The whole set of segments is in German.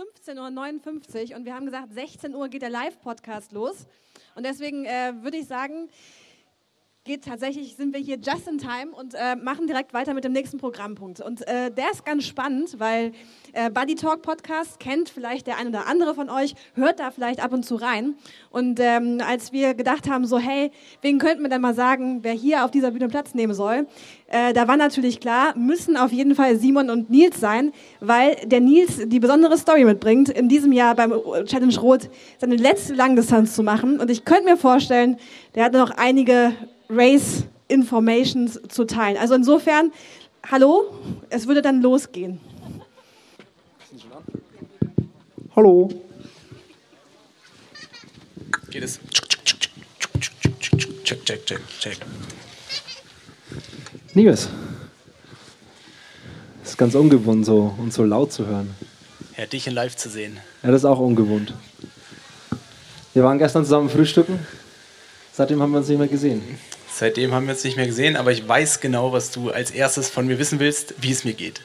15.59 Uhr und wir haben gesagt, 16 Uhr geht der Live-Podcast los. Und deswegen äh, würde ich sagen, geht tatsächlich, sind wir hier just in time und äh, machen direkt weiter mit dem nächsten Programmpunkt. Und äh, der ist ganz spannend, weil äh, Buddy Talk Podcast kennt vielleicht der ein oder andere von euch, hört da vielleicht ab und zu rein. Und ähm, als wir gedacht haben, so hey, wen könnten wir denn mal sagen, wer hier auf dieser Bühne Platz nehmen soll, äh, da war natürlich klar, müssen auf jeden Fall Simon und Nils sein, weil der Nils die besondere Story mitbringt, in diesem Jahr beim Challenge Rot seine letzte Langdistanz zu machen. Und ich könnte mir vorstellen, der hat noch einige Race Informations zu teilen. Also insofern, hallo, es würde dann losgehen. Hallo. Geht es? Check, check, check, check. Das ist ganz ungewohnt, so und so laut zu hören. Ja, dich in live zu sehen. Ja, das ist auch ungewohnt. Wir waren gestern zusammen frühstücken. Seitdem haben wir uns nicht mehr gesehen. Seitdem haben wir uns nicht mehr gesehen, aber ich weiß genau, was du als erstes von mir wissen willst, wie es mir geht.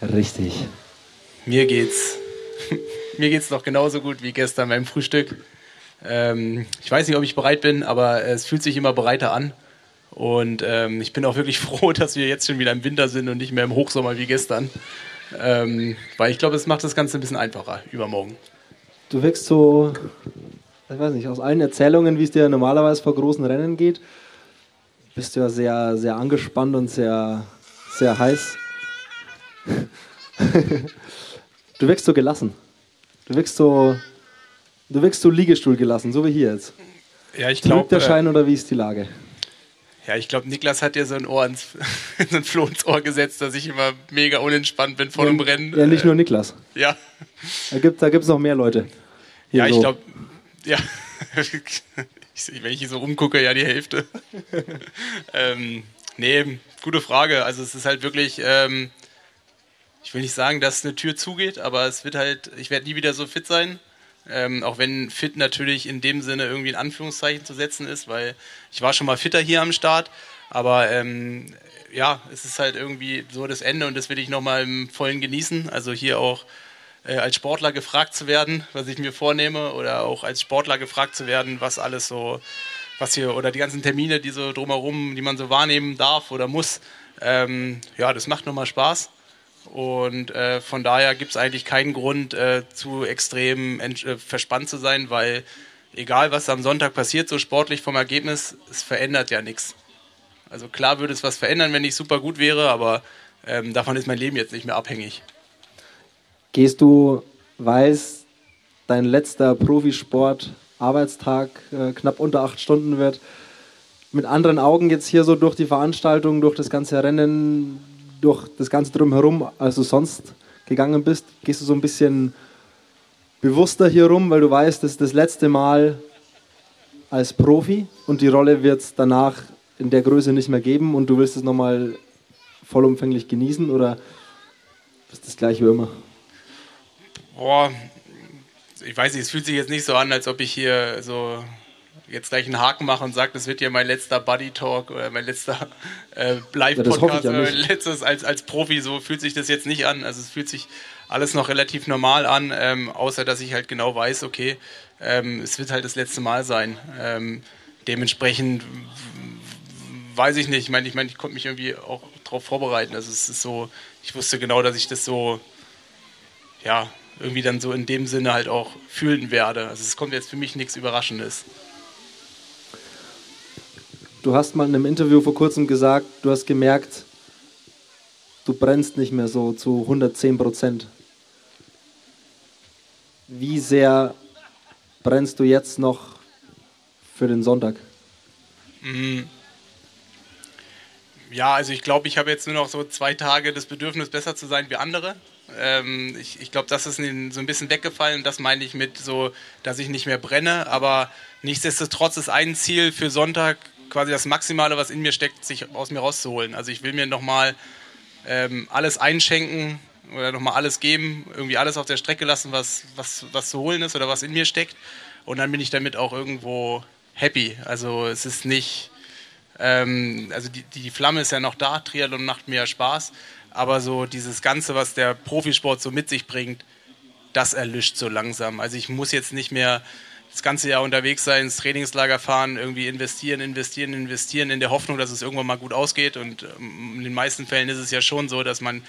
Richtig. Mir geht's. mir geht's noch genauso gut wie gestern beim Frühstück. Ähm, ich weiß nicht, ob ich bereit bin, aber es fühlt sich immer bereiter an. Und ähm, ich bin auch wirklich froh, dass wir jetzt schon wieder im Winter sind und nicht mehr im Hochsommer wie gestern. Ähm, weil ich glaube, es macht das Ganze ein bisschen einfacher übermorgen. Du wirkst so, ich weiß nicht, aus allen Erzählungen, wie es dir normalerweise vor großen Rennen geht, bist du ja sehr, sehr angespannt und sehr, sehr heiß. du wirkst so gelassen. Du wirkst so, du wirkst so Liegestuhl gelassen, so wie hier jetzt. Ja, ich glaube. der Schein oder wie ist die Lage? Ja, ich glaube, Niklas hat dir so ein Ohr ins, so ein Floh ins Ohr gesetzt, dass ich immer mega unentspannt bin vor einem Rennen. Ja, nicht nur Niklas. Ja, Da gibt es noch mehr Leute. Ja ich so. glaube, ja. Ich, wenn ich hier so umgucke, ja, die Hälfte. ähm, nee, gute Frage. Also, es ist halt wirklich, ähm, ich will nicht sagen, dass eine Tür zugeht, aber es wird halt, ich werde nie wieder so fit sein. Ähm, auch wenn fit natürlich in dem Sinne irgendwie in Anführungszeichen zu setzen ist, weil ich war schon mal fitter hier am Start, aber ähm, ja, es ist halt irgendwie so das Ende und das will ich nochmal im vollen genießen. Also hier auch als Sportler gefragt zu werden, was ich mir vornehme, oder auch als Sportler gefragt zu werden, was alles so, was hier, oder die ganzen Termine, die so drumherum, die man so wahrnehmen darf oder muss. Ähm, ja, das macht nochmal Spaß. Und äh, von daher gibt es eigentlich keinen Grund, äh, zu extrem äh, verspannt zu sein, weil egal was am Sonntag passiert, so sportlich vom Ergebnis, es verändert ja nichts. Also klar würde es was verändern, wenn ich super gut wäre, aber ähm, davon ist mein Leben jetzt nicht mehr abhängig. Gehst du, weiß, dein letzter Profisport-Arbeitstag äh, knapp unter acht Stunden wird, mit anderen Augen jetzt hier so durch die Veranstaltung, durch das ganze Rennen, durch das ganze Drumherum, als du sonst gegangen bist? Gehst du so ein bisschen bewusster hier rum, weil du weißt, das ist das letzte Mal als Profi und die Rolle wird es danach in der Größe nicht mehr geben und du willst es nochmal vollumfänglich genießen oder ist das gleich wie immer? Boah, ich weiß nicht, es fühlt sich jetzt nicht so an, als ob ich hier so jetzt gleich einen Haken mache und sage, das wird hier mein letzter Buddy Talk oder mein letzter äh, Ja, Live-Podcast ja oder mein letztes als, als Profi. So fühlt sich das jetzt nicht an. Also es fühlt sich alles noch relativ normal an, ähm, außer dass ich halt genau weiß, okay, ähm, es wird halt das letzte Mal sein. Ähm, dementsprechend weiß ich nicht. Ich meine, ich, meine, ich konnte mich irgendwie auch darauf vorbereiten. Also es ist so, ich wusste genau, dass ich das so ja, irgendwie dann so in dem Sinne halt auch fühlen werde. Also es kommt jetzt für mich nichts Überraschendes. Du hast mal in einem Interview vor kurzem gesagt, du hast gemerkt, du brennst nicht mehr so zu 110 Prozent. Wie sehr brennst du jetzt noch für den Sonntag? Mm. Ja, also ich glaube, ich habe jetzt nur noch so zwei Tage das Bedürfnis, besser zu sein wie andere. Ähm, ich ich glaube, das ist so ein bisschen weggefallen. Das meine ich mit so, dass ich nicht mehr brenne. Aber nichtsdestotrotz ist ein Ziel für Sonntag quasi das Maximale, was in mir steckt, sich aus mir rauszuholen. Also ich will mir nochmal ähm, alles einschenken oder nochmal alles geben, irgendwie alles auf der Strecke lassen, was, was, was zu holen ist oder was in mir steckt. Und dann bin ich damit auch irgendwo happy. Also es ist nicht, ähm, also die, die Flamme ist ja noch da, Triathlon macht mir ja Spaß, aber so dieses Ganze, was der Profisport so mit sich bringt, das erlischt so langsam. Also ich muss jetzt nicht mehr das ganze Jahr unterwegs sein, ins Trainingslager fahren, irgendwie investieren, investieren, investieren, in der Hoffnung, dass es irgendwann mal gut ausgeht. Und ähm, in den meisten Fällen ist es ja schon so, dass man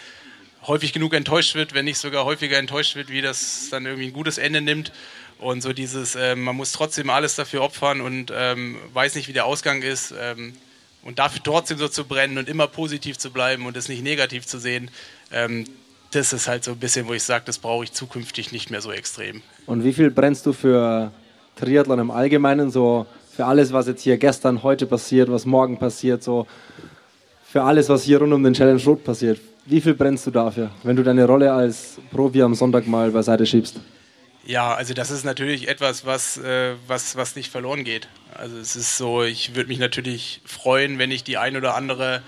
häufig genug enttäuscht wird, wenn nicht sogar häufiger enttäuscht wird, wie das dann irgendwie ein gutes Ende nimmt. Und so dieses, äh, man muss trotzdem alles dafür opfern und ähm, weiß nicht, wie der Ausgang ist. Ähm, und dafür trotzdem so zu brennen und immer positiv zu bleiben und es nicht negativ zu sehen, ähm, das ist halt so ein bisschen, wo ich sage, das brauche ich zukünftig nicht mehr so extrem. Und wie viel brennst du für Triathlon im Allgemeinen, so für alles, was jetzt hier gestern, heute passiert, was morgen passiert, so für alles, was hier rund um den Challenge Road passiert? Wie viel brennst du dafür, wenn du deine Rolle als Profi am Sonntag mal beiseite schiebst? Ja, also das ist natürlich etwas, was, äh, was, was nicht verloren geht. Also es ist so, ich würde mich natürlich freuen, wenn ich die ein oder andere,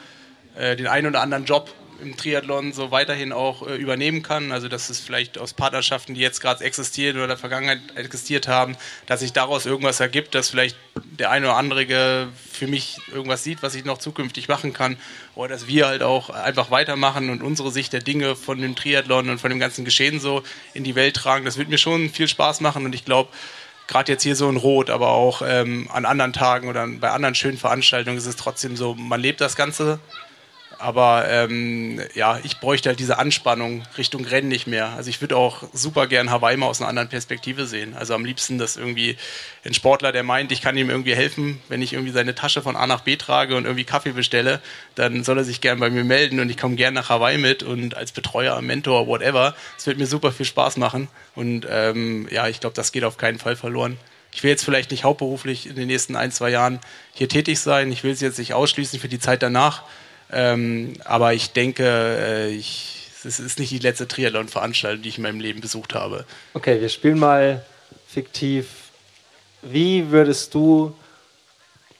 äh, den einen oder anderen Job im Triathlon so weiterhin auch äh, übernehmen kann. Also dass es vielleicht aus Partnerschaften, die jetzt gerade existieren oder in der Vergangenheit existiert haben, dass sich daraus irgendwas ergibt, dass vielleicht der eine oder andere für mich irgendwas sieht, was ich noch zukünftig machen kann. Oder dass wir halt auch einfach weitermachen und unsere Sicht der Dinge von dem Triathlon und von dem ganzen Geschehen so in die Welt tragen. Das wird mir schon viel Spaß machen und ich glaube, gerade jetzt hier so in Rot, aber auch ähm, an anderen Tagen oder bei anderen schönen Veranstaltungen ist es trotzdem so, man lebt das Ganze aber ähm, ja, ich bräuchte halt diese Anspannung Richtung Rennen nicht mehr. Also ich würde auch super gern Hawaii mal aus einer anderen Perspektive sehen. Also am liebsten, dass irgendwie ein Sportler, der meint, ich kann ihm irgendwie helfen, wenn ich irgendwie seine Tasche von A nach B trage und irgendwie Kaffee bestelle, dann soll er sich gern bei mir melden und ich komme gern nach Hawaii mit und als Betreuer, Mentor, whatever. Es wird mir super viel Spaß machen und ähm, ja, ich glaube, das geht auf keinen Fall verloren. Ich will jetzt vielleicht nicht hauptberuflich in den nächsten ein, zwei Jahren hier tätig sein. Ich will es jetzt nicht ausschließen für die Zeit danach. Ähm, aber ich denke, äh, ich, es ist nicht die letzte Triathlon-Veranstaltung, die ich in meinem Leben besucht habe. Okay, wir spielen mal fiktiv. Wie würdest du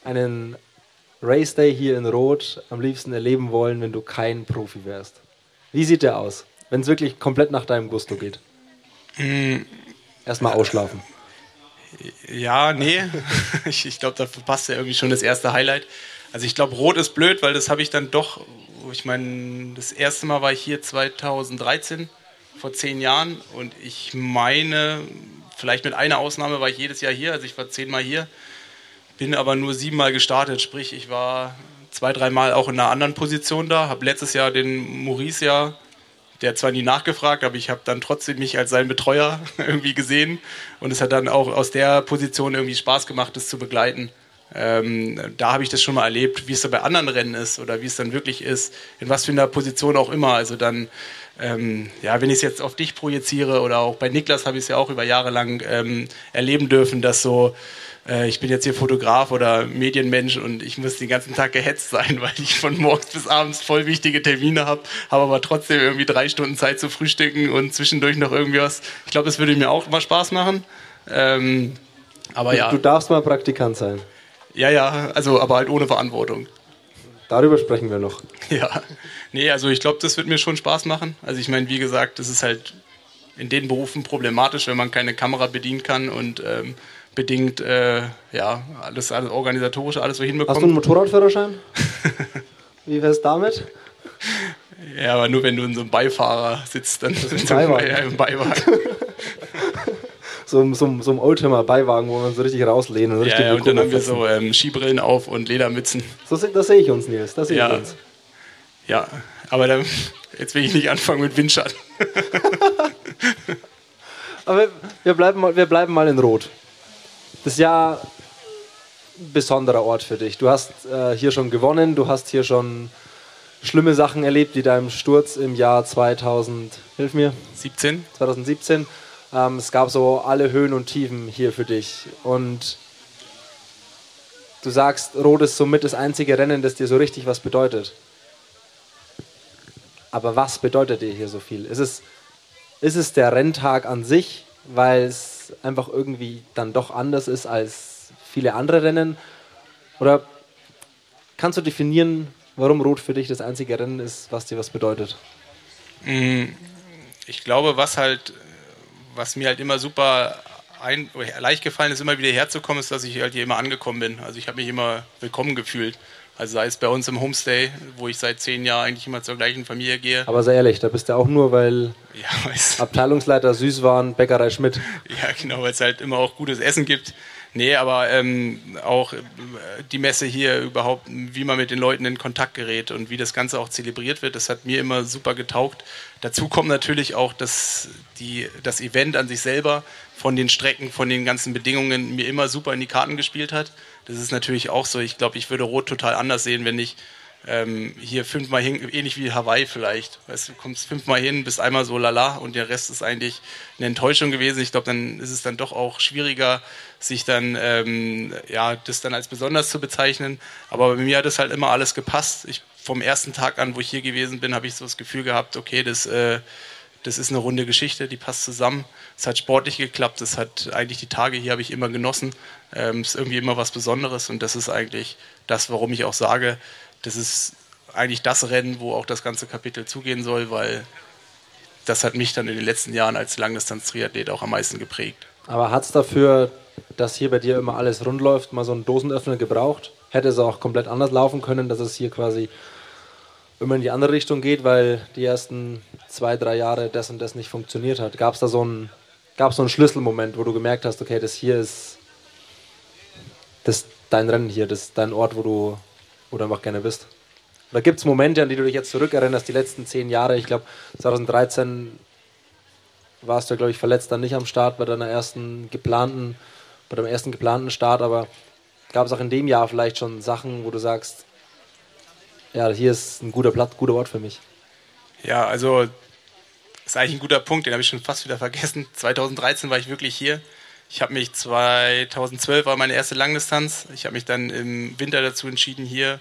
einen Race Day hier in Rot am liebsten erleben wollen, wenn du kein Profi wärst? Wie sieht der aus, wenn es wirklich komplett nach deinem Gusto geht? Mm. Erstmal ausschlafen. Ja, nee. ich, ich glaube, da passt ja irgendwie schon das erste Highlight. Also ich glaube, Rot ist blöd, weil das habe ich dann doch, ich meine, das erste Mal war ich hier 2013, vor zehn Jahren. Und ich meine, vielleicht mit einer Ausnahme war ich jedes Jahr hier, also ich war zehnmal hier, bin aber nur siebenmal gestartet, sprich ich war zwei, dreimal auch in einer anderen Position da, habe letztes Jahr den Maurice ja, der hat zwar nie nachgefragt, aber ich habe dann trotzdem mich als sein Betreuer irgendwie gesehen und es hat dann auch aus der Position irgendwie Spaß gemacht, das zu begleiten. Ähm, da habe ich das schon mal erlebt, wie es da bei anderen Rennen ist oder wie es dann wirklich ist, in was für einer Position auch immer. Also dann, ähm, ja, wenn ich es jetzt auf dich projiziere oder auch bei Niklas habe ich es ja auch über Jahre lang ähm, erleben dürfen, dass so, äh, ich bin jetzt hier Fotograf oder Medienmensch und ich muss den ganzen Tag gehetzt sein, weil ich von morgens bis abends voll wichtige Termine habe, habe aber trotzdem irgendwie drei Stunden Zeit zu frühstücken und zwischendurch noch irgendwie was. Ich glaube, das würde mir auch mal Spaß machen. Ähm, aber ja. Du darfst mal Praktikant sein. Ja, ja, also aber halt ohne Verantwortung. Darüber sprechen wir noch. Ja, nee, also ich glaube, das wird mir schon Spaß machen. Also ich meine, wie gesagt, das ist halt in den Berufen problematisch, wenn man keine Kamera bedienen kann und ähm, bedingt, äh, ja, alles, alles organisatorische, alles so hinbekommt. Hast du einen Motorradführerschein? Wie wär's damit? Ja, aber nur wenn du in so einem Beifahrer sitzt, dann das ist ein Beiwagen. Ja, im Beiwagen. So, so, so einem Oldtimer-Beiwagen, wo man so richtig rauslehnen und richtig Ja, ja und dann haben wir so ähm, Skibrillen auf und Ledermützen. So, das sehe ich uns, Nils. Das sehe ja. ich uns. Ja, aber dann, jetzt will ich nicht anfangen mit Windschatten. aber wir bleiben, mal, wir bleiben mal in Rot. Das ist ja ein besonderer Ort für dich. Du hast äh, hier schon gewonnen, du hast hier schon schlimme Sachen erlebt, wie deinem Sturz im Jahr 2000, hilf mir? 17. 2017. Ähm, es gab so alle Höhen und Tiefen hier für dich. Und du sagst, Rot ist somit das einzige Rennen, das dir so richtig was bedeutet. Aber was bedeutet dir hier so viel? Ist es, ist es der Renntag an sich, weil es einfach irgendwie dann doch anders ist als viele andere Rennen? Oder kannst du definieren, warum Rot für dich das einzige Rennen ist, was dir was bedeutet? Mm, ich glaube, was halt was mir halt immer super ein, leicht gefallen ist, immer wieder herzukommen, ist, dass ich halt hier immer angekommen bin. Also ich habe mich immer willkommen gefühlt. Also sei es bei uns im Homestay, wo ich seit zehn Jahren eigentlich immer zur gleichen Familie gehe. Aber sehr ehrlich, da bist du auch nur, weil ja, Abteilungsleiter Süßwaren, Bäckerei Schmidt. Ja, genau, weil es halt immer auch gutes Essen gibt. Nee, aber ähm, auch äh, die Messe hier überhaupt, wie man mit den Leuten in Kontakt gerät und wie das Ganze auch zelebriert wird, das hat mir immer super getaugt. Dazu kommt natürlich auch, dass die, das Event an sich selber von den Strecken, von den ganzen Bedingungen mir immer super in die Karten gespielt hat. Das ist natürlich auch so. Ich glaube, ich würde Rot total anders sehen, wenn ich ähm, hier fünfmal hin, ähnlich wie Hawaii vielleicht. Weißt, du kommst fünfmal hin, bist einmal so lala und der Rest ist eigentlich eine Enttäuschung gewesen. Ich glaube, dann ist es dann doch auch schwieriger, sich dann, ähm, ja, das dann als besonders zu bezeichnen. Aber bei mir hat es halt immer alles gepasst. Ich, vom ersten Tag an, wo ich hier gewesen bin, habe ich so das Gefühl gehabt, okay, das, äh, das ist eine runde Geschichte, die passt zusammen. Es hat sportlich geklappt, es hat eigentlich die Tage hier habe ich immer genossen. Ähm, es ist irgendwie immer was Besonderes und das ist eigentlich das, warum ich auch sage, das ist eigentlich das Rennen, wo auch das ganze Kapitel zugehen soll, weil das hat mich dann in den letzten Jahren als Langdistanz-Triathlet auch am meisten geprägt. Aber hat es dafür, dass hier bei dir immer alles rund läuft, mal so einen Dosenöffner gebraucht? Hätte es auch komplett anders laufen können, dass es hier quasi immer in die andere Richtung geht, weil die ersten zwei, drei Jahre das und das nicht funktioniert hat? Gab es da so einen, gab so einen Schlüsselmoment, wo du gemerkt hast, okay, das hier ist das dein Rennen hier, das ist dein Ort, wo du wo du einfach gerne bist? Oder gibt es Momente, an die du dich jetzt zurückerinnerst, die letzten zehn Jahre? Ich glaube, 2013 warst du, glaube ich, verletzt dann nicht am Start bei deiner ersten geplanten, bei deinem ersten geplanten Start, aber gab es auch in dem Jahr vielleicht schon Sachen, wo du sagst, ja, hier ist ein guter Platz, guter Ort für mich? Ja, also ist eigentlich ein guter Punkt, den habe ich schon fast wieder vergessen. 2013 war ich wirklich hier. Ich habe mich 2012 war meine erste Langdistanz. Ich habe mich dann im Winter dazu entschieden, hier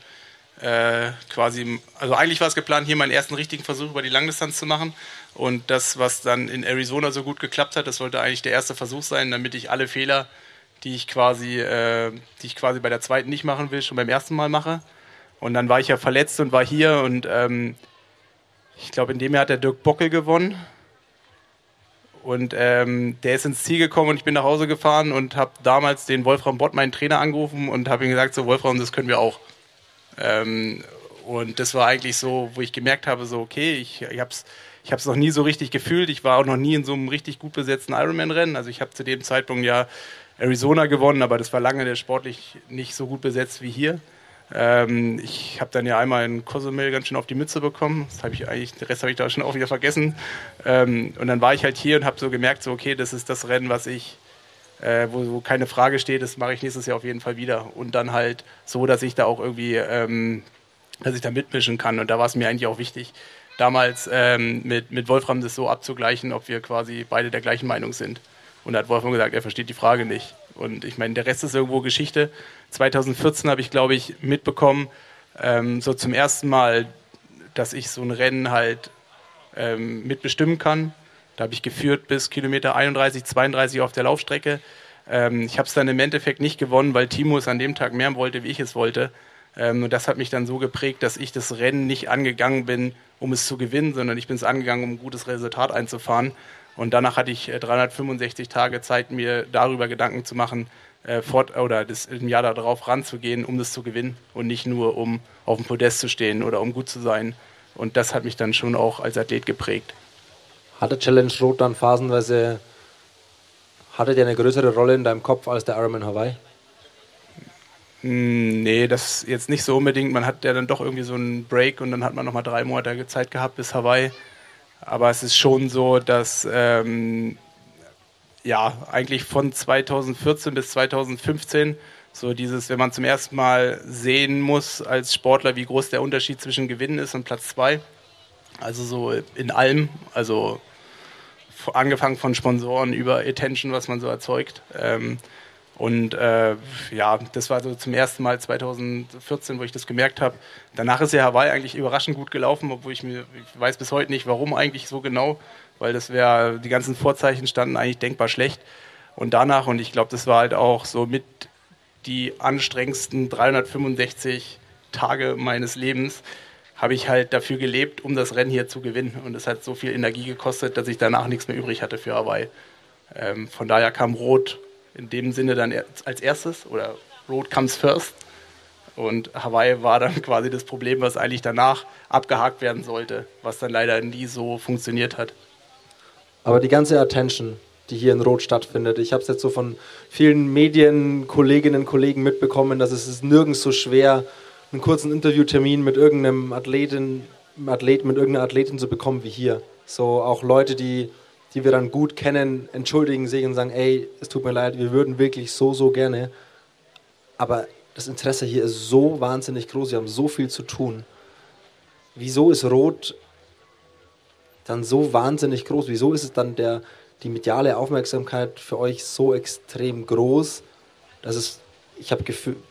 äh, quasi, also eigentlich war es geplant, hier meinen ersten richtigen Versuch über die Langdistanz zu machen. Und das, was dann in Arizona so gut geklappt hat, das sollte eigentlich der erste Versuch sein, damit ich alle Fehler, die ich quasi, äh, die ich quasi bei der zweiten nicht machen will, schon beim ersten Mal mache. Und dann war ich ja verletzt und war hier und ähm, ich glaube, in dem Jahr hat der Dirk Bockel gewonnen. Und ähm, der ist ins Ziel gekommen und ich bin nach Hause gefahren und habe damals den Wolfram Bott, meinen Trainer, angerufen und habe ihm gesagt, so Wolfram, das können wir auch. Ähm, und das war eigentlich so, wo ich gemerkt habe, so okay, ich, ich habe es ich hab's noch nie so richtig gefühlt. Ich war auch noch nie in so einem richtig gut besetzten Ironman-Rennen. Also ich habe zu dem Zeitpunkt ja Arizona gewonnen, aber das war lange der sportlich nicht so gut besetzt wie hier. Ähm, ich habe dann ja einmal in Cozumel ganz schön auf die Mütze bekommen. Das habe ich eigentlich, den Rest habe ich da schon auch wieder vergessen. Ähm, und dann war ich halt hier und habe so gemerkt, so okay, das ist das Rennen, was ich, äh, wo, wo, keine Frage steht, das mache ich nächstes Jahr auf jeden Fall wieder. Und dann halt so, dass ich da auch irgendwie, ähm, dass ich da mitmischen kann. Und da war es mir eigentlich auch wichtig, damals ähm, mit, mit Wolfram das so abzugleichen, ob wir quasi beide der gleichen Meinung sind. Und da hat Wolfram gesagt, er versteht die Frage nicht. Und ich meine, der Rest ist irgendwo Geschichte. 2014 habe ich, glaube ich, mitbekommen, ähm, so zum ersten Mal, dass ich so ein Rennen halt ähm, mitbestimmen kann. Da habe ich geführt bis Kilometer 31, 32 auf der Laufstrecke. Ähm, ich habe es dann im Endeffekt nicht gewonnen, weil Timo es an dem Tag mehr wollte, wie ich es wollte. Ähm, und das hat mich dann so geprägt, dass ich das Rennen nicht angegangen bin, um es zu gewinnen, sondern ich bin es angegangen, um ein gutes Resultat einzufahren. Und danach hatte ich 365 äh, Tage Zeit, mir darüber Gedanken zu machen, äh, fort, oder das, im Jahr darauf ranzugehen, um das zu gewinnen und nicht nur, um auf dem Podest zu stehen oder um gut zu sein. Und das hat mich dann schon auch als Athlet geprägt. Hatte Challenge Rot dann phasenweise, hatte der eine größere Rolle in deinem Kopf als der Ironman Hawaii? Hm, nee, das jetzt nicht so unbedingt. Man hat ja dann doch irgendwie so einen Break und dann hat man nochmal drei Monate Zeit gehabt bis Hawaii. Aber es ist schon so, dass ähm, ja eigentlich von 2014 bis 2015 so dieses, wenn man zum ersten Mal sehen muss als Sportler, wie groß der Unterschied zwischen Gewinnen ist und Platz zwei. Also so in allem, also angefangen von Sponsoren über Attention, was man so erzeugt. Ähm, und äh, ja, das war so zum ersten Mal 2014, wo ich das gemerkt habe. Danach ist ja Hawaii eigentlich überraschend gut gelaufen, obwohl ich mir ich weiß bis heute nicht, warum eigentlich so genau, weil das wäre die ganzen Vorzeichen standen eigentlich denkbar schlecht. Und danach und ich glaube, das war halt auch so mit die anstrengendsten 365 Tage meines Lebens habe ich halt dafür gelebt, um das Rennen hier zu gewinnen. Und es hat so viel Energie gekostet, dass ich danach nichts mehr übrig hatte für Hawaii. Ähm, von daher kam Rot in dem Sinne dann als erstes oder Road comes first. Und Hawaii war dann quasi das Problem, was eigentlich danach abgehakt werden sollte, was dann leider nie so funktioniert hat. Aber die ganze Attention, die hier in Rot stattfindet, ich habe es jetzt so von vielen Medienkolleginnen und Kollegen mitbekommen, dass es ist nirgends so schwer, einen kurzen Interviewtermin mit irgendeinem Athletin, Athlet, mit irgendeiner Athletin zu bekommen wie hier. So auch Leute, die, die wir dann gut kennen, entschuldigen sich und sagen, ey, es tut mir leid, wir würden wirklich so, so gerne. Aber das Interesse hier ist so wahnsinnig groß, wir haben so viel zu tun. Wieso ist Rot dann so wahnsinnig groß? Wieso ist es dann der, die mediale Aufmerksamkeit für euch so extrem groß, dass es, ich habe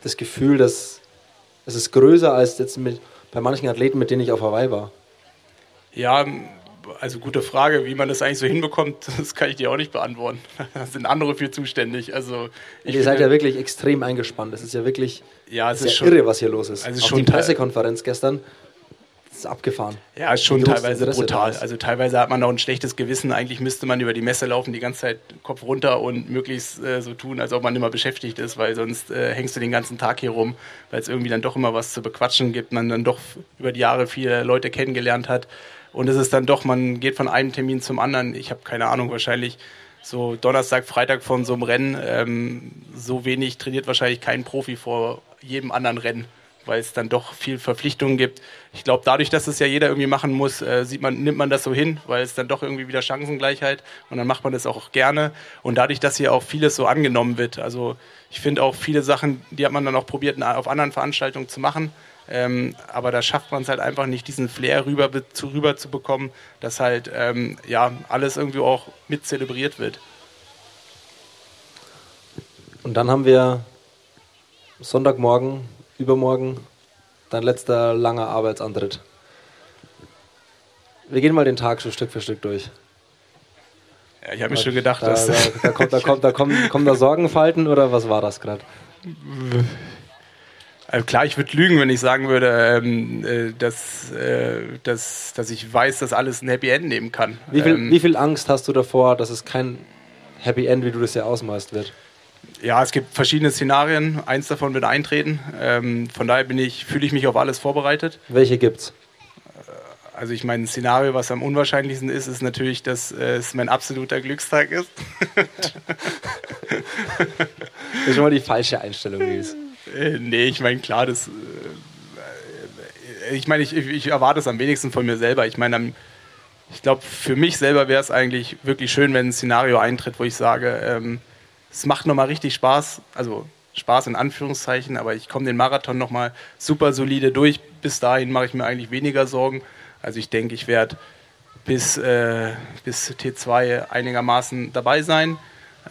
das Gefühl, dass es ist größer als jetzt mit, bei manchen Athleten, mit denen ich auf Hawaii war. Ja, also gute Frage, wie man das eigentlich so hinbekommt, das kann ich dir auch nicht beantworten. Da sind andere für zuständig. Also ihr seid ja wirklich extrem eingespannt. Es ist ja wirklich ja, es ist ja schon, irre, was hier los ist. Also Auch schon die Pressekonferenz gestern ist abgefahren. Ja, ist schon teilweise brutal. Also teilweise hat man auch ein schlechtes Gewissen. Eigentlich müsste man über die Messe laufen, die ganze Zeit Kopf runter und möglichst äh, so tun, als ob man immer beschäftigt ist, weil sonst äh, hängst du den ganzen Tag hier rum, weil es irgendwie dann doch immer was zu bequatschen gibt, man dann doch über die Jahre viele Leute kennengelernt hat. Und es ist dann doch, man geht von einem Termin zum anderen. Ich habe keine Ahnung, wahrscheinlich so Donnerstag, Freitag von so einem Rennen. Ähm, so wenig trainiert wahrscheinlich kein Profi vor jedem anderen Rennen weil es dann doch viel Verpflichtungen gibt. Ich glaube, dadurch, dass es ja jeder irgendwie machen muss, äh, sieht man, nimmt man das so hin, weil es dann doch irgendwie wieder Chancengleichheit und dann macht man das auch gerne. Und dadurch, dass hier auch vieles so angenommen wird, also ich finde auch viele Sachen, die hat man dann auch probiert, auf anderen Veranstaltungen zu machen. Ähm, aber da schafft man es halt einfach nicht, diesen Flair rüber zu, rüber zu bekommen, dass halt ähm, ja, alles irgendwie auch mit zelebriert wird. Und dann haben wir Sonntagmorgen übermorgen dein letzter langer Arbeitsantritt. Wir gehen mal den Tag so Stück für Stück durch. Ja, ich habe mir schon gedacht, da, dass. Da, da, kommt, da, kommt, da kommen, kommen da Sorgenfalten oder was war das gerade? Also klar, ich würde lügen, wenn ich sagen würde, ähm, äh, dass, äh, dass, dass ich weiß, dass alles ein Happy End nehmen kann. Wie viel, ähm, wie viel Angst hast du davor, dass es kein Happy End, wie du das ja ausmalst, wird? Ja, es gibt verschiedene Szenarien. Eins davon wird eintreten. Ähm, von daher bin ich, fühle ich mich auf alles vorbereitet. Welche gibt's? Äh, also ich meine, ein Szenario, was am unwahrscheinlichsten ist, ist natürlich, dass äh, es mein absoluter Glückstag ist. das ist schon mal die falsche Einstellung, Nils. Äh, nee, ich meine, klar, das. Äh, ich meine, ich, ich, erwarte es am wenigsten von mir selber. Ich meine, ich glaube, für mich selber wäre es eigentlich wirklich schön, wenn ein Szenario eintritt, wo ich sage, ähm, es macht nochmal richtig Spaß, also Spaß in Anführungszeichen, aber ich komme den Marathon nochmal super solide durch. Bis dahin mache ich mir eigentlich weniger Sorgen. Also ich denke, ich werde bis, äh, bis T2 einigermaßen dabei sein.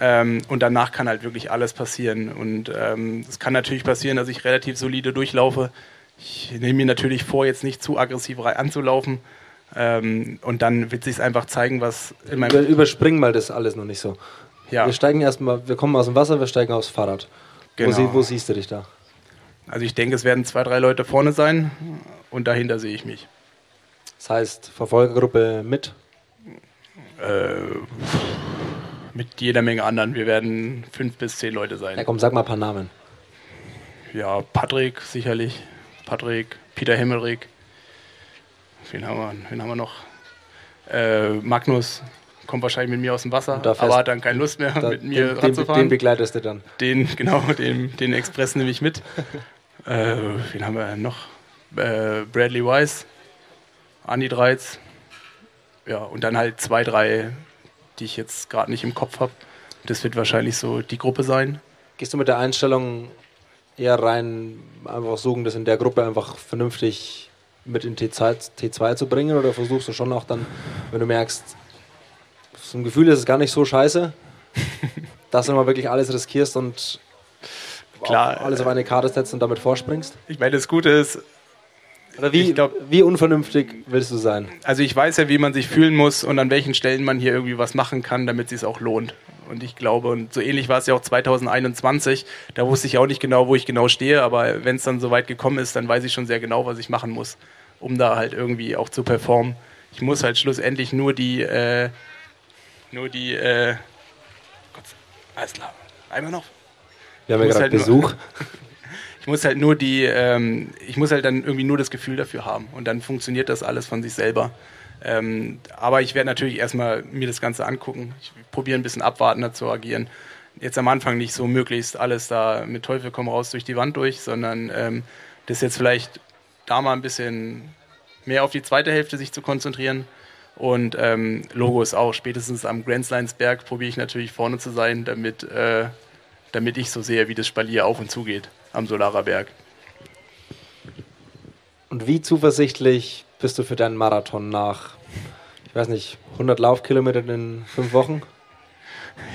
Ähm, und danach kann halt wirklich alles passieren. Und ähm, es kann natürlich passieren, dass ich relativ solide durchlaufe. Ich nehme mir natürlich vor, jetzt nicht zu aggressiv anzulaufen. Ähm, und dann wird sich einfach zeigen, was in meinem. Überspringen mal das alles noch nicht so. Ja. Wir steigen erstmal, wir kommen aus dem Wasser, wir steigen aufs Fahrrad. Genau. Wo, sie, wo siehst du dich da? Also ich denke, es werden zwei, drei Leute vorne sein und dahinter sehe ich mich. Das heißt, Verfolgergruppe mit? Äh, mit jeder Menge anderen. Wir werden fünf bis zehn Leute sein. Ja, komm, sag mal ein paar Namen. Ja, Patrick sicherlich. Patrick, Peter Himmelrich. Wen haben wir, wen haben wir noch? Äh, Magnus, kommt wahrscheinlich mit mir aus dem Wasser, aber hat dann keine Lust mehr, mit mir den, ranzufahren. Den begleitest du dann? Den, genau, den, den Express nehme ich mit. äh, wen haben wir noch? Äh, Bradley Weiss, Andi Dreiz. Ja, und dann halt zwei, drei, die ich jetzt gerade nicht im Kopf habe. Das wird wahrscheinlich so die Gruppe sein. Gehst du mit der Einstellung eher rein, einfach suchen, das in der Gruppe einfach vernünftig mit in T2, T2 zu bringen? Oder versuchst du schon auch dann, wenn du merkst, so ein Gefühl ist es gar nicht so scheiße, dass du mal wirklich alles riskierst und Klar, alles auf eine Karte setzt und damit vorspringst? Ich meine, das Gute ist, oder wie, glaub, wie unvernünftig willst du sein? Also ich weiß ja, wie man sich fühlen muss und an welchen Stellen man hier irgendwie was machen kann, damit es sich auch lohnt. Und ich glaube, und so ähnlich war es ja auch 2021, da wusste ich auch nicht genau, wo ich genau stehe, aber wenn es dann so weit gekommen ist, dann weiß ich schon sehr genau, was ich machen muss, um da halt irgendwie auch zu performen. Ich muss halt schlussendlich nur die, äh, nur die, äh, Gott, alles klar, einmal noch. Wir haben ja gerade halt Besuch. ich muss halt nur die, ähm, ich muss halt dann irgendwie nur das Gefühl dafür haben und dann funktioniert das alles von sich selber. Ähm, aber ich werde natürlich erstmal mir das Ganze angucken. Ich probiere ein bisschen abwartender zu agieren. Jetzt am Anfang nicht so möglichst alles da mit Teufel komm raus durch die Wand durch, sondern ähm, das jetzt vielleicht da mal ein bisschen mehr auf die zweite Hälfte sich zu konzentrieren. Und ähm, Logo ist auch, spätestens am Grenzleinsberg probiere ich natürlich vorne zu sein, damit, äh, damit ich so sehe, wie das Spalier auf und zu geht am Solarer Berg. Und wie zuversichtlich bist du für deinen Marathon nach, ich weiß nicht, 100 Laufkilometern in fünf Wochen?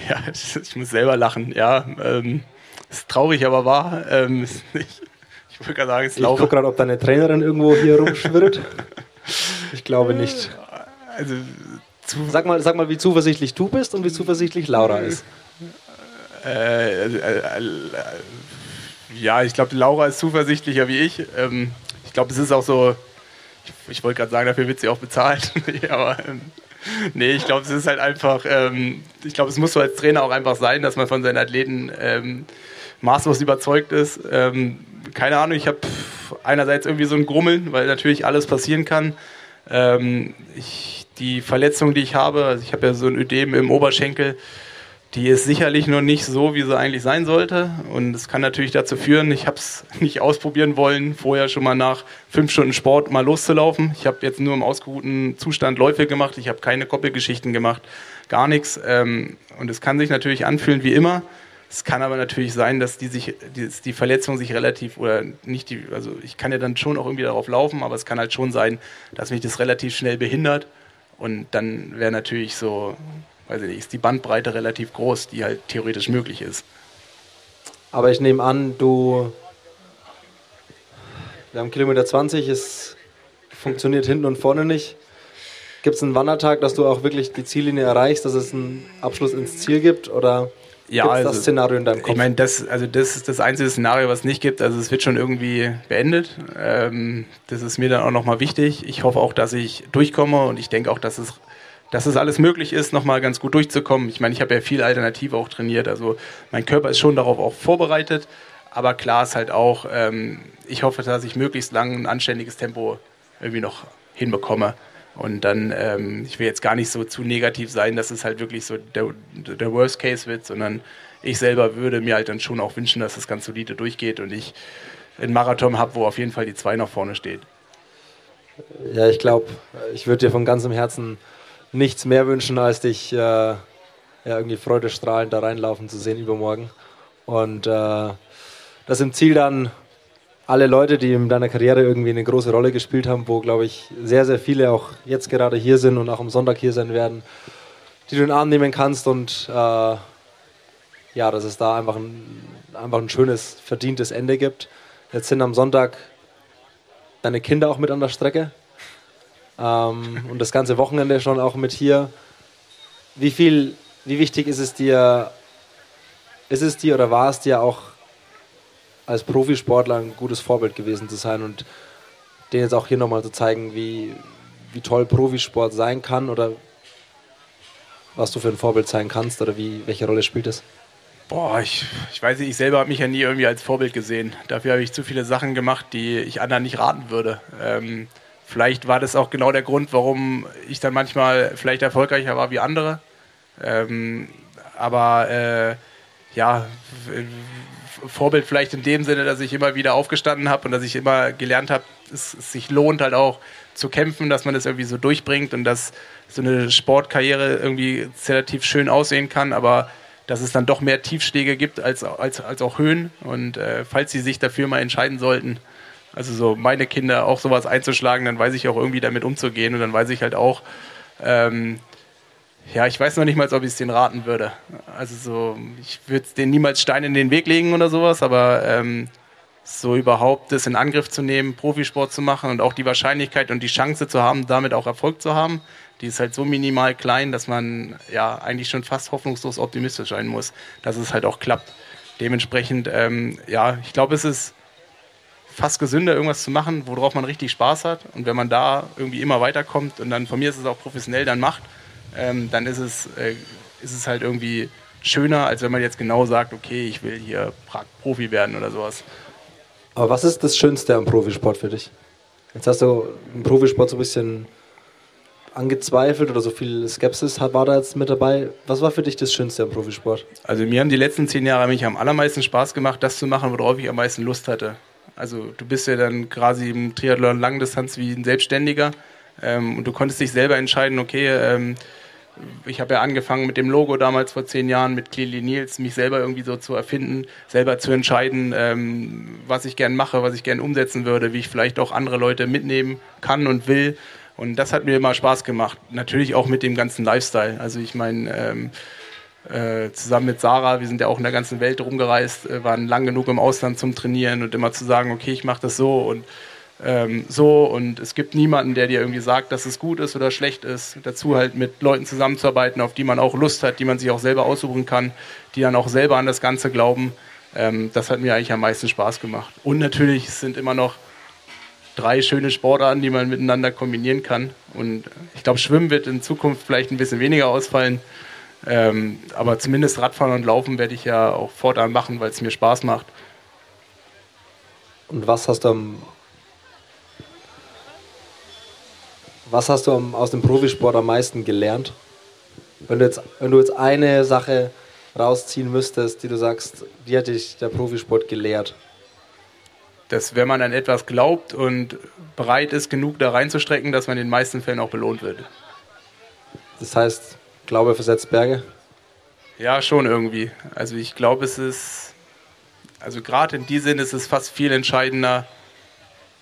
Ja, ich muss selber lachen, ja. Ähm, ist traurig, aber wahr. Ähm, ich, ich wollte gerade sagen, es Ich gucke gerade, ob deine Trainerin irgendwo hier rumschwirrt. Ich glaube nicht. Also, sag, mal, sag mal, wie zuversichtlich du bist und wie zuversichtlich Laura ist. Äh, äh, äh, ja, ich glaube, Laura ist zuversichtlicher wie ich. Ähm, ich glaube, es ist auch so, ich, ich wollte gerade sagen, dafür wird sie auch bezahlt. aber ähm, nee, ich glaube, es ist halt einfach, ähm, ich glaube, es muss so als Trainer auch einfach sein, dass man von seinen Athleten ähm, maßlos überzeugt ist. Ähm, keine Ahnung, ich habe einerseits irgendwie so ein Grummeln, weil natürlich alles passieren kann. Ähm, ich, die Verletzung, die ich habe, also ich habe ja so ein Ödem im Oberschenkel, die ist sicherlich noch nicht so, wie sie eigentlich sein sollte. Und es kann natürlich dazu führen, ich habe es nicht ausprobieren wollen, vorher schon mal nach fünf Stunden Sport mal loszulaufen. Ich habe jetzt nur im ausgeruhten Zustand Läufe gemacht, ich habe keine Koppelgeschichten gemacht, gar nichts. Ähm, und es kann sich natürlich anfühlen wie immer. Es kann aber natürlich sein, dass die, sich, die, Verletzung sich relativ oder nicht die, also ich kann ja dann schon auch irgendwie darauf laufen, aber es kann halt schon sein, dass mich das relativ schnell behindert. Und dann wäre natürlich so weiß ich nicht, ist die Bandbreite relativ groß, die halt theoretisch möglich ist. Aber ich nehme an, du. Wir haben Kilometer 20, es funktioniert hinten und vorne nicht. Gibt es einen Wandertag, dass du auch wirklich die Ziellinie erreichst, dass es einen Abschluss ins Ziel gibt? Oder ja, gibt also, das Szenario in deinem Kopf? Ich meine, das, also das ist das einzige Szenario, was es nicht gibt. Also es wird schon irgendwie beendet. Ähm, das ist mir dann auch nochmal wichtig. Ich hoffe auch, dass ich durchkomme und ich denke auch, dass es dass es alles möglich ist, nochmal ganz gut durchzukommen. Ich meine, ich habe ja viel Alternative auch trainiert, also mein Körper ist schon darauf auch vorbereitet, aber klar ist halt auch, ähm, ich hoffe, dass ich möglichst lang ein anständiges Tempo irgendwie noch hinbekomme. Und dann, ähm, ich will jetzt gar nicht so zu negativ sein, dass es halt wirklich so der, der Worst Case wird, sondern ich selber würde mir halt dann schon auch wünschen, dass das ganz solide durchgeht und ich einen Marathon habe, wo auf jeden Fall die zwei nach vorne steht. Ja, ich glaube, ich würde dir von ganzem Herzen nichts mehr wünschen, als dich äh, ja, irgendwie freudestrahlend da reinlaufen zu sehen übermorgen. Und äh, dass im Ziel dann alle Leute, die in deiner Karriere irgendwie eine große Rolle gespielt haben, wo, glaube ich, sehr, sehr viele auch jetzt gerade hier sind und auch am Sonntag hier sein werden, die du in den Arm nehmen kannst und äh, ja, dass es da einfach ein, einfach ein schönes, verdientes Ende gibt. Jetzt sind am Sonntag deine Kinder auch mit an der Strecke. Ähm, und das ganze Wochenende schon auch mit hier. Wie viel, wie wichtig ist es dir, ist es dir oder war es dir auch als Profisportler ein gutes Vorbild gewesen zu sein und denen jetzt auch hier nochmal zu zeigen, wie, wie toll Profisport sein kann oder was du für ein Vorbild sein kannst oder wie, welche Rolle spielt es? Boah, ich, ich weiß nicht, ich selber habe mich ja nie irgendwie als Vorbild gesehen. Dafür habe ich zu viele Sachen gemacht, die ich anderen nicht raten würde. Ähm, Vielleicht war das auch genau der Grund, warum ich dann manchmal vielleicht erfolgreicher war wie andere. Ähm, aber äh, ja, Vorbild vielleicht in dem Sinne, dass ich immer wieder aufgestanden habe und dass ich immer gelernt habe, dass es sich lohnt halt auch zu kämpfen, dass man das irgendwie so durchbringt und dass so eine Sportkarriere irgendwie relativ schön aussehen kann, aber dass es dann doch mehr Tiefschläge gibt als, als, als auch Höhen. Und äh, falls Sie sich dafür mal entscheiden sollten, also so meine Kinder auch sowas einzuschlagen, dann weiß ich auch irgendwie damit umzugehen und dann weiß ich halt auch, ähm, ja, ich weiß noch nicht mal, ob ich es denen raten würde. Also so, ich würde denen niemals Steine in den Weg legen oder sowas, aber ähm, so überhaupt das in Angriff zu nehmen, Profisport zu machen und auch die Wahrscheinlichkeit und die Chance zu haben, damit auch Erfolg zu haben, die ist halt so minimal klein, dass man ja eigentlich schon fast hoffnungslos optimistisch sein muss, dass es halt auch klappt. Dementsprechend, ähm, ja, ich glaube, es ist fast gesünder, irgendwas zu machen, worauf man richtig Spaß hat. Und wenn man da irgendwie immer weiterkommt und dann von mir ist es auch professionell dann macht, ähm, dann ist es, äh, ist es halt irgendwie schöner, als wenn man jetzt genau sagt, okay, ich will hier Profi werden oder sowas. Aber was ist das Schönste am Profisport für dich? Jetzt hast du im Profisport so ein bisschen angezweifelt oder so viel Skepsis war da jetzt mit dabei. Was war für dich das Schönste am Profisport? Also mir haben die letzten zehn Jahre mich am allermeisten Spaß gemacht, das zu machen, worauf ich am meisten Lust hatte. Also du bist ja dann quasi im Triathlon Langdistanz wie ein Selbstständiger ähm, und du konntest dich selber entscheiden, okay, ähm, ich habe ja angefangen mit dem Logo damals vor zehn Jahren mit Clearly Nils, mich selber irgendwie so zu erfinden, selber zu entscheiden, ähm, was ich gern mache, was ich gern umsetzen würde, wie ich vielleicht auch andere Leute mitnehmen kann und will. Und das hat mir immer Spaß gemacht. Natürlich auch mit dem ganzen Lifestyle. Also ich meine, ähm, äh, zusammen mit Sarah, wir sind ja auch in der ganzen Welt rumgereist, äh, waren lang genug im Ausland zum Trainieren und immer zu sagen, okay, ich mache das so und ähm, so und es gibt niemanden, der dir irgendwie sagt, dass es gut ist oder schlecht ist. Dazu halt mit Leuten zusammenzuarbeiten, auf die man auch Lust hat, die man sich auch selber aussuchen kann, die dann auch selber an das Ganze glauben. Ähm, das hat mir eigentlich am meisten Spaß gemacht. Und natürlich sind immer noch drei schöne Sportarten, die man miteinander kombinieren kann. Und ich glaube, Schwimmen wird in Zukunft vielleicht ein bisschen weniger ausfallen. Ähm, aber zumindest Radfahren und Laufen werde ich ja auch fortan machen, weil es mir Spaß macht. Und was hast du am, was hast du aus dem Profisport am meisten gelernt? Wenn du, jetzt, wenn du jetzt eine Sache rausziehen müsstest, die du sagst, die hat dich der Profisport gelehrt dass wenn man an etwas glaubt und bereit ist, genug da reinzustrecken, dass man in den meisten Fällen auch belohnt wird. Das heißt, Glaube versetzt Berge? Ja, schon irgendwie. Also ich glaube, es ist, also gerade in diesem Sinne ist es fast viel entscheidender,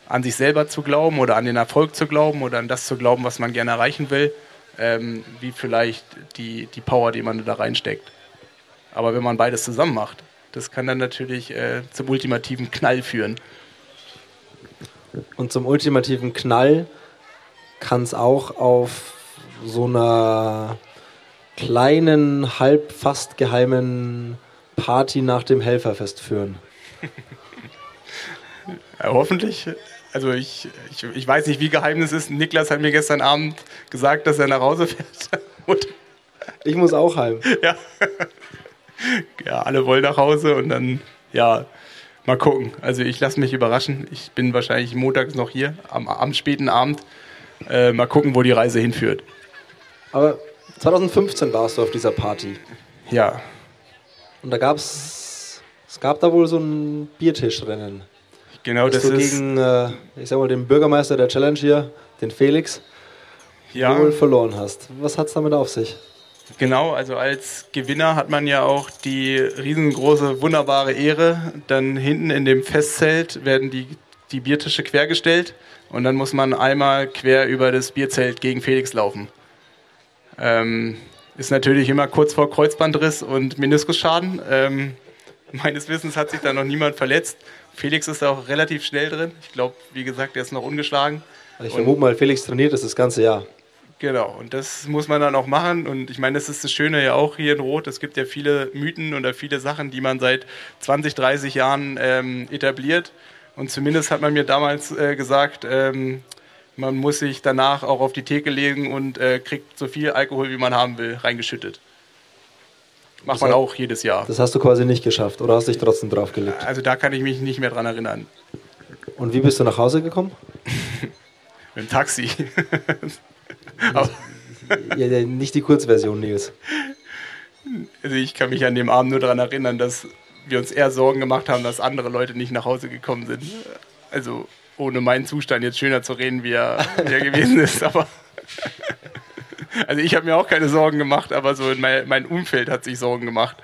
an sich selber zu glauben oder an den Erfolg zu glauben oder an das zu glauben, was man gerne erreichen will, ähm, wie vielleicht die, die Power, die man da reinsteckt. Aber wenn man beides zusammen macht, das kann dann natürlich äh, zum ultimativen Knall führen. Und zum ultimativen Knall kann es auch auf so einer kleinen, halb fast geheimen Party nach dem Helferfest führen. ja, hoffentlich. Also ich, ich, ich weiß nicht, wie geheim es ist. Niklas hat mir gestern Abend gesagt, dass er nach Hause fährt. Und ich muss auch heim. Ja ja, alle wollen nach Hause und dann, ja, mal gucken. Also ich lasse mich überraschen. Ich bin wahrscheinlich montags noch hier, am, am späten Abend. Äh, mal gucken, wo die Reise hinführt. Aber 2015 warst du auf dieser Party. Ja. Und da gab es, es gab da wohl so ein Biertischrennen. Genau, das du ist gegen, äh, ich sag mal, den Bürgermeister der Challenge hier, den Felix, ja. wohl verloren hast. Was hat es damit auf sich? Genau, also als Gewinner hat man ja auch die riesengroße, wunderbare Ehre. Dann hinten in dem Festzelt werden die, die Biertische quergestellt und dann muss man einmal quer über das Bierzelt gegen Felix laufen. Ähm, ist natürlich immer kurz vor Kreuzbandriss und Meniskusschaden. Ähm, meines Wissens hat sich da noch niemand verletzt. Felix ist da auch relativ schnell drin. Ich glaube, wie gesagt, er ist noch ungeschlagen. Ich vermute mal, Felix trainiert das das ganze Jahr. Genau, und das muss man dann auch machen. Und ich meine, das ist das Schöne ja auch hier in Rot. Es gibt ja viele Mythen oder viele Sachen, die man seit 20, 30 Jahren ähm, etabliert. Und zumindest hat man mir damals äh, gesagt, ähm, man muss sich danach auch auf die Theke legen und äh, kriegt so viel Alkohol, wie man haben will, reingeschüttet. Macht das man auch jedes Jahr. Das hast du quasi nicht geschafft oder hast dich trotzdem draufgelegt? Also da kann ich mich nicht mehr dran erinnern. Und wie bist du nach Hause gekommen? Mit dem Taxi. ja, ja, nicht die Kurzversion, Nils. Also ich kann mich an dem Abend nur daran erinnern, dass wir uns eher Sorgen gemacht haben, dass andere Leute nicht nach Hause gekommen sind. Also ohne meinen Zustand jetzt schöner zu reden, wie er, wie er gewesen ist. Aber also ich habe mir auch keine Sorgen gemacht, aber so mein, mein Umfeld hat sich Sorgen gemacht.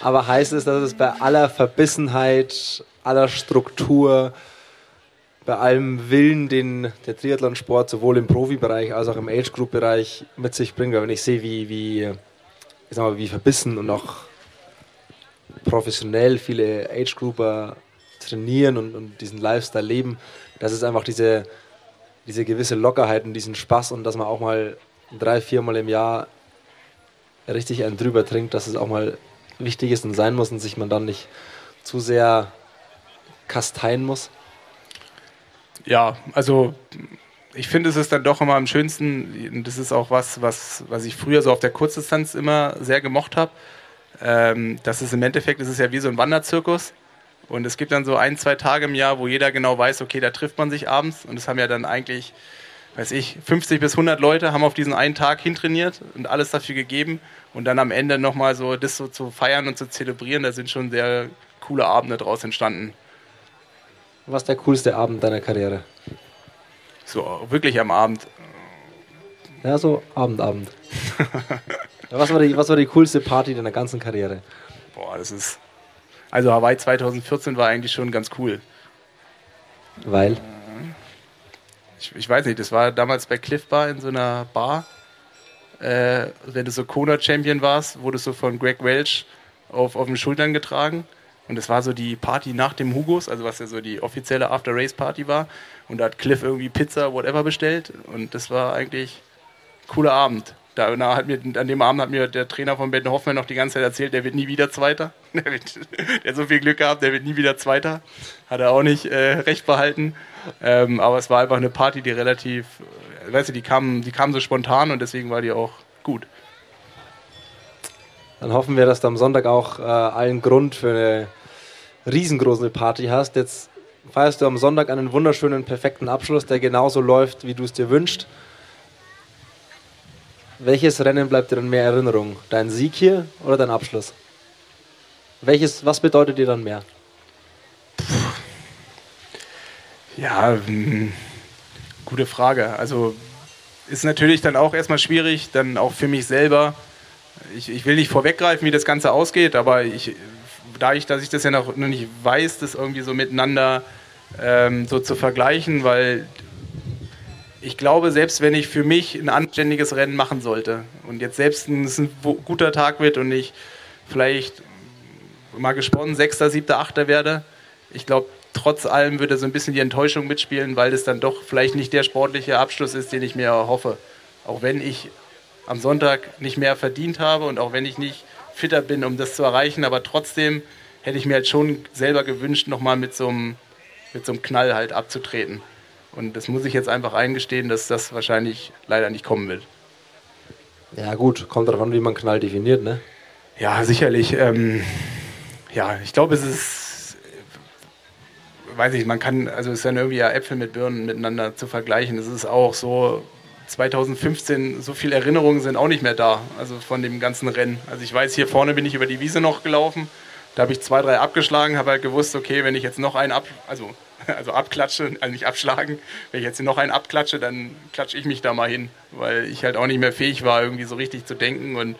Aber heißt es, dass es bei aller Verbissenheit, aller Struktur, bei allem Willen, den der Triathlonsport sowohl im Profibereich als auch im Age-Group-Bereich mit sich bringt. Weil wenn ich sehe, wie, wie, ich sag mal, wie verbissen und auch professionell viele Age-Grouper trainieren und, und diesen Lifestyle leben, das ist einfach diese, diese gewisse Lockerheit und diesen Spaß und dass man auch mal drei, viermal im Jahr richtig einen drüber trinkt, dass es auch mal wichtig ist und sein muss und sich man dann nicht zu sehr kasteien muss. Ja, also ich finde, es ist dann doch immer am schönsten, das ist auch was, was, was ich früher so auf der Kurzdistanz immer sehr gemocht habe. Ähm, das ist im Endeffekt, das ist ja wie so ein Wanderzirkus. Und es gibt dann so ein, zwei Tage im Jahr, wo jeder genau weiß, okay, da trifft man sich abends. Und das haben ja dann eigentlich, weiß ich, 50 bis 100 Leute haben auf diesen einen Tag hintrainiert und alles dafür gegeben. Und dann am Ende nochmal so das so zu feiern und zu zelebrieren, da sind schon sehr coole Abende draus entstanden. Was ist der coolste Abend deiner Karriere? So, wirklich am Abend. Ja, so Abend, Abend. was, war die, was war die coolste Party deiner ganzen Karriere? Boah, das ist. Also Hawaii 2014 war eigentlich schon ganz cool. Weil? Ich, ich weiß nicht, das war damals bei Cliff Bar in so einer Bar. Äh, wenn du so Kona-Champion warst, wurdest du von Greg Welch auf, auf den Schultern getragen. Und das war so die Party nach dem Hugos, also was ja so die offizielle After-Race-Party war. Und da hat Cliff irgendwie Pizza, whatever bestellt. Und das war eigentlich ein cooler Abend. Da hat mir, an dem Abend hat mir der Trainer von Ben Hoffmann noch die ganze Zeit erzählt, der wird nie wieder Zweiter. Der, wird, der hat so viel Glück gehabt, der wird nie wieder Zweiter. Hat er auch nicht äh, recht behalten. Ähm, aber es war einfach eine Party, die relativ, äh, weißt du, die kam, die kam so spontan und deswegen war die auch gut. Dann hoffen wir, dass du am Sonntag auch äh, allen Grund für eine riesengroße Party hast. Jetzt feierst du am Sonntag einen wunderschönen, perfekten Abschluss, der genauso läuft, wie du es dir wünschst. Welches Rennen bleibt dir in mehr Erinnerung? Dein Sieg hier oder dein Abschluss? Welches, was bedeutet dir dann mehr? Ja, hm, gute Frage. Also ist natürlich dann auch erstmal schwierig, dann auch für mich selber. Ich, ich will nicht vorweggreifen, wie das Ganze ausgeht, aber ich, da ich, dass ich das ja noch, noch nicht weiß, das irgendwie so miteinander ähm, so zu vergleichen, weil ich glaube, selbst wenn ich für mich ein anständiges Rennen machen sollte und jetzt selbst ein, ein guter Tag wird und ich vielleicht mal gesponnen Sechster, Siebter, Achter werde, ich glaube, trotz allem würde so ein bisschen die Enttäuschung mitspielen, weil es dann doch vielleicht nicht der sportliche Abschluss ist, den ich mir hoffe. Auch wenn ich am Sonntag nicht mehr verdient habe und auch wenn ich nicht fitter bin, um das zu erreichen, aber trotzdem hätte ich mir halt schon selber gewünscht, nochmal mit so mit so einem Knall halt abzutreten. Und das muss ich jetzt einfach eingestehen, dass das wahrscheinlich leider nicht kommen wird. Ja, gut, kommt darauf an, wie man Knall definiert, ne? Ja, sicherlich. Ähm, ja, ich glaube, es ist, weiß ich, man kann, also es ist dann irgendwie ja Äpfel mit Birnen miteinander zu vergleichen. Es ist auch so, 2015, so viele Erinnerungen sind auch nicht mehr da, also von dem ganzen Rennen. Also ich weiß, hier vorne bin ich über die Wiese noch gelaufen, da habe ich zwei, drei abgeschlagen, habe halt gewusst, okay, wenn ich jetzt noch einen ab, also also abklatsche, also nicht abschlagen. Wenn ich jetzt noch einen abklatsche, dann klatsche ich mich da mal hin, weil ich halt auch nicht mehr fähig war, irgendwie so richtig zu denken. Und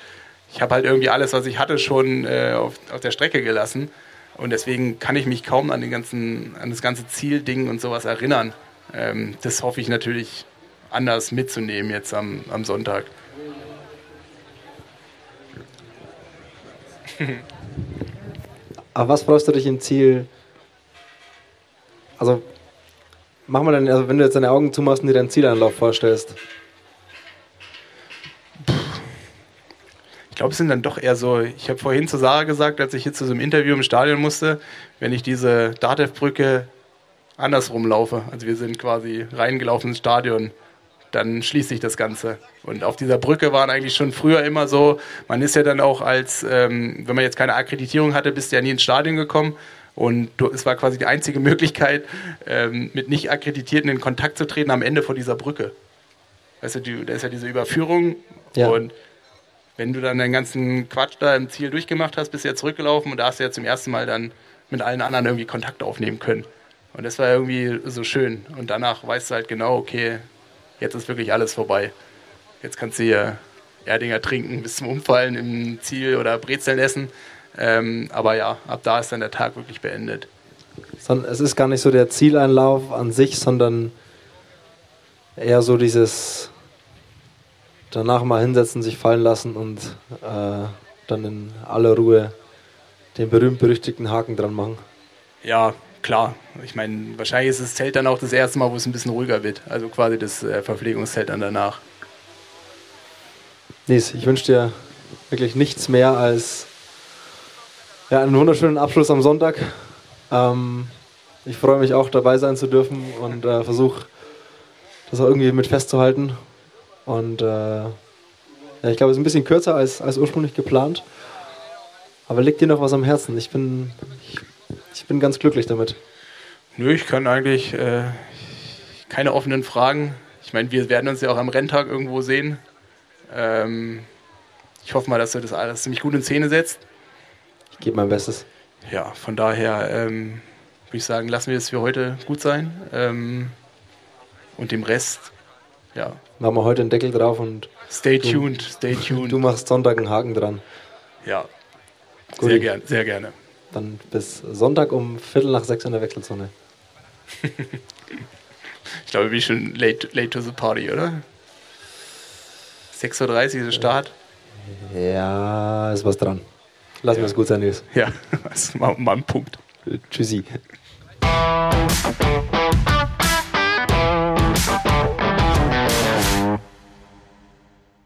ich habe halt irgendwie alles, was ich hatte, schon äh, auf, auf der Strecke gelassen. Und deswegen kann ich mich kaum an, den ganzen, an das ganze Zielding und sowas erinnern. Ähm, das hoffe ich natürlich anders mitzunehmen jetzt am, am Sonntag. Auf was freust du dich im Ziel? Also, mach mal dann, also wenn du jetzt deine Augen zumachst und dir deinen Zielanlauf vorstellst. Ich glaube, es sind dann doch eher so, ich habe vorhin zu Sarah gesagt, als ich hier zu so einem Interview im Stadion musste, wenn ich diese Datev-Brücke andersrum laufe, also wir sind quasi reingelaufen ins Stadion, dann schließt sich das Ganze. Und auf dieser Brücke waren eigentlich schon früher immer so, man ist ja dann auch als, ähm, wenn man jetzt keine Akkreditierung hatte, bist du ja nie ins Stadion gekommen. Und es war quasi die einzige Möglichkeit, ähm, mit nicht Akkreditierten in Kontakt zu treten am Ende vor dieser Brücke. Weißt du, die, da ist ja diese Überführung ja. und wenn du dann den ganzen Quatsch da im Ziel durchgemacht hast, bist du ja zurückgelaufen und da hast du ja zum ersten Mal dann mit allen anderen irgendwie Kontakt aufnehmen können. Und das war irgendwie so schön. Und danach weißt du halt genau, okay, jetzt ist wirklich alles vorbei. Jetzt kannst du hier Erdinger trinken bis zum Umfallen im Ziel oder Brezeln essen. Ähm, aber ja, ab da ist dann der Tag wirklich beendet. Es ist gar nicht so der Zieleinlauf an sich, sondern eher so dieses danach mal hinsetzen, sich fallen lassen und äh, dann in aller Ruhe den berühmt-berüchtigten Haken dran machen. Ja, klar. Ich meine, wahrscheinlich ist das Zelt dann auch das erste Mal, wo es ein bisschen ruhiger wird. Also quasi das äh, Verpflegungszelt dann danach. Nies, ich wünsche dir wirklich nichts mehr als ja, einen wunderschönen Abschluss am Sonntag. Ähm, ich freue mich auch dabei sein zu dürfen und äh, versuche das auch irgendwie mit festzuhalten. Und äh, ja, ich glaube, es ist ein bisschen kürzer als, als ursprünglich geplant. Aber liegt dir noch was am Herzen? Ich bin, ich Ich bin ganz glücklich damit. Nö, ich kann eigentlich äh, keine offenen Fragen. Ich meine, wir werden uns ja auch am Renntag irgendwo sehen. Ähm, ich hoffe mal, dass du das alles ziemlich gut in Szene setzt. Ich gebe mein Bestes. Ja, von daher ähm, würde ich sagen, lassen wir es für heute gut sein. Ähm, und dem Rest, ja. Machen wir heute einen Deckel drauf und. Stay tuned, stay tuned. Du machst Sonntag einen Haken dran. Ja. Gut. Sehr, gern, sehr gerne. Dann bis Sonntag um Viertel nach sechs in der Wechselzone. ich glaube, wir sind schon late, late to the party, oder? 6.30 Uhr ist der Start. Ja, ist was dran. Lassen Ja. wir es gut sein, Nils. Ja, das ist mal, mal ein Punkt. Tschüssi.